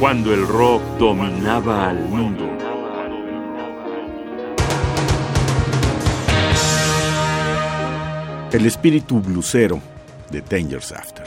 cuando el rock dominaba al mundo. El espíritu blusero de Danger's After.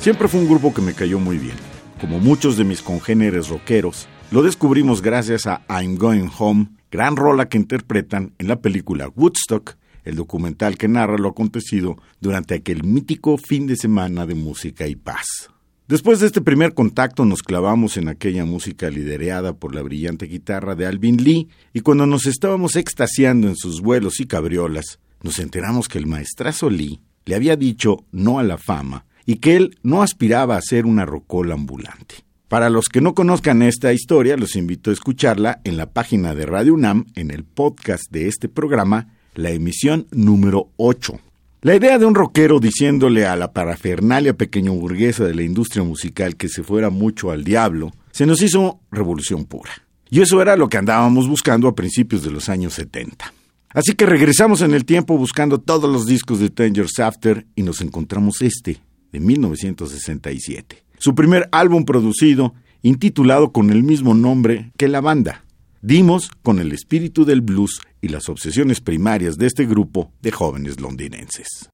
Siempre fue un grupo que me cayó muy bien. Como muchos de mis congéneres rockeros, lo descubrimos gracias a I'm Going Home, gran rola que interpretan en la película Woodstock, el documental que narra lo acontecido durante aquel mítico fin de semana de música y paz. Después de este primer contacto nos clavamos en aquella música liderada por la brillante guitarra de Alvin Lee y cuando nos estábamos extasiando en sus vuelos y cabriolas, nos enteramos que el maestrazo Lee le había dicho no a la fama y que él no aspiraba a ser una rocola ambulante. Para los que no conozcan esta historia, los invito a escucharla en la página de Radio UNAM, en el podcast de este programa, la emisión número 8. La idea de un rockero diciéndole a la parafernalia pequeño burguesa de la industria musical que se fuera mucho al diablo, se nos hizo revolución pura. Y eso era lo que andábamos buscando a principios de los años 70. Así que regresamos en el tiempo buscando todos los discos de Dangerous After y nos encontramos este, de 1967. Su primer álbum producido, intitulado con el mismo nombre que la banda. Dimos con el espíritu del blues y las obsesiones primarias de este grupo de jóvenes londinenses.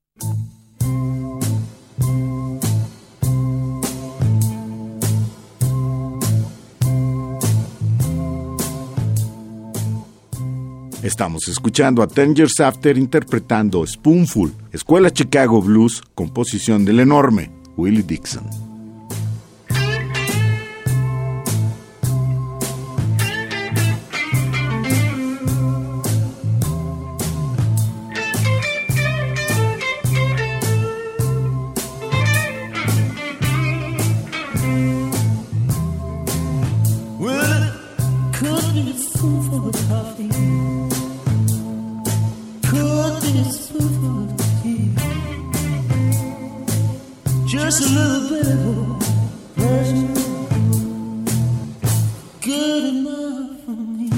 Estamos escuchando a Ten Years After interpretando Spoonful, Escuela Chicago Blues, composición del enorme Willie Dixon. Love for me.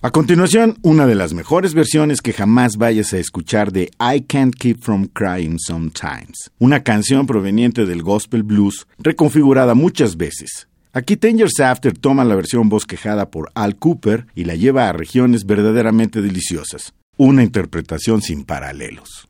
A continuación, una de las mejores versiones que jamás vayas a escuchar de I Can't Keep From Crying Sometimes, una canción proveniente del gospel blues reconfigurada muchas veces. Aquí Tanger's After toma la versión bosquejada por Al Cooper y la lleva a regiones verdaderamente deliciosas, una interpretación sin paralelos.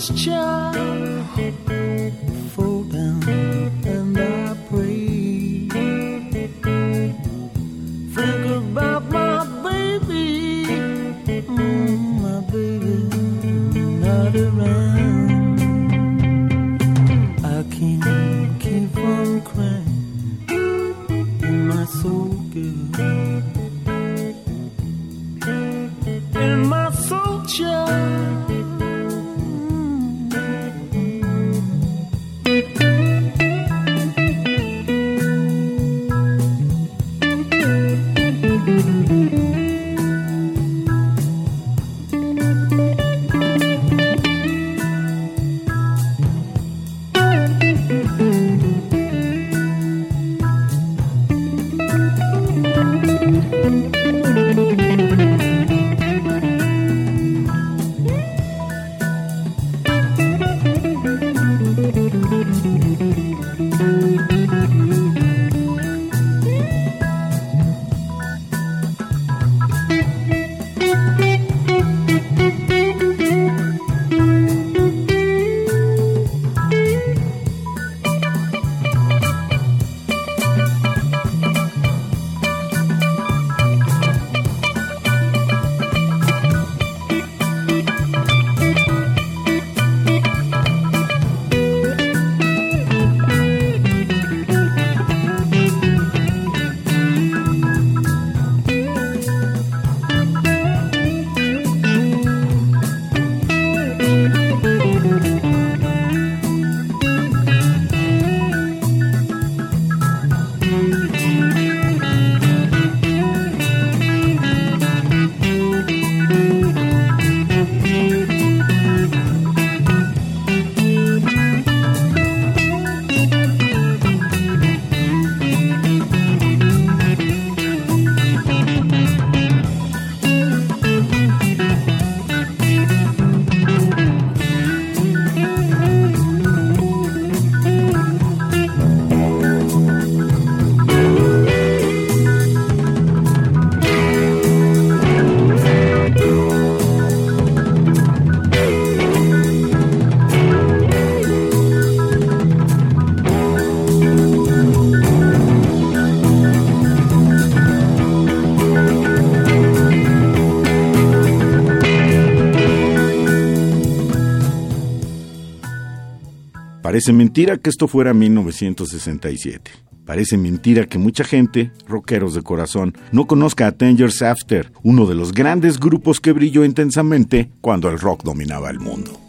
his child fall down and I pray. Think about my baby, mm, my baby, not around. Parece mentira que esto fuera 1967. Parece mentira que mucha gente, rockeros de corazón, no conozca a Ten After, uno de los grandes grupos que brilló intensamente cuando el rock dominaba el mundo.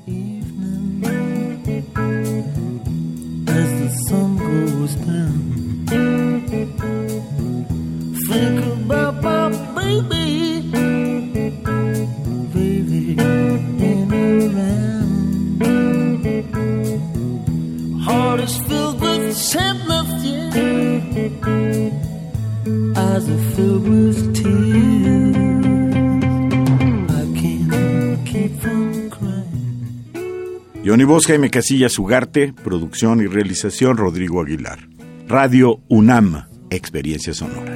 Voz, Jaime Casillas Ugarte, producción y realización Rodrigo Aguilar. Radio UNAM, experiencia sonora.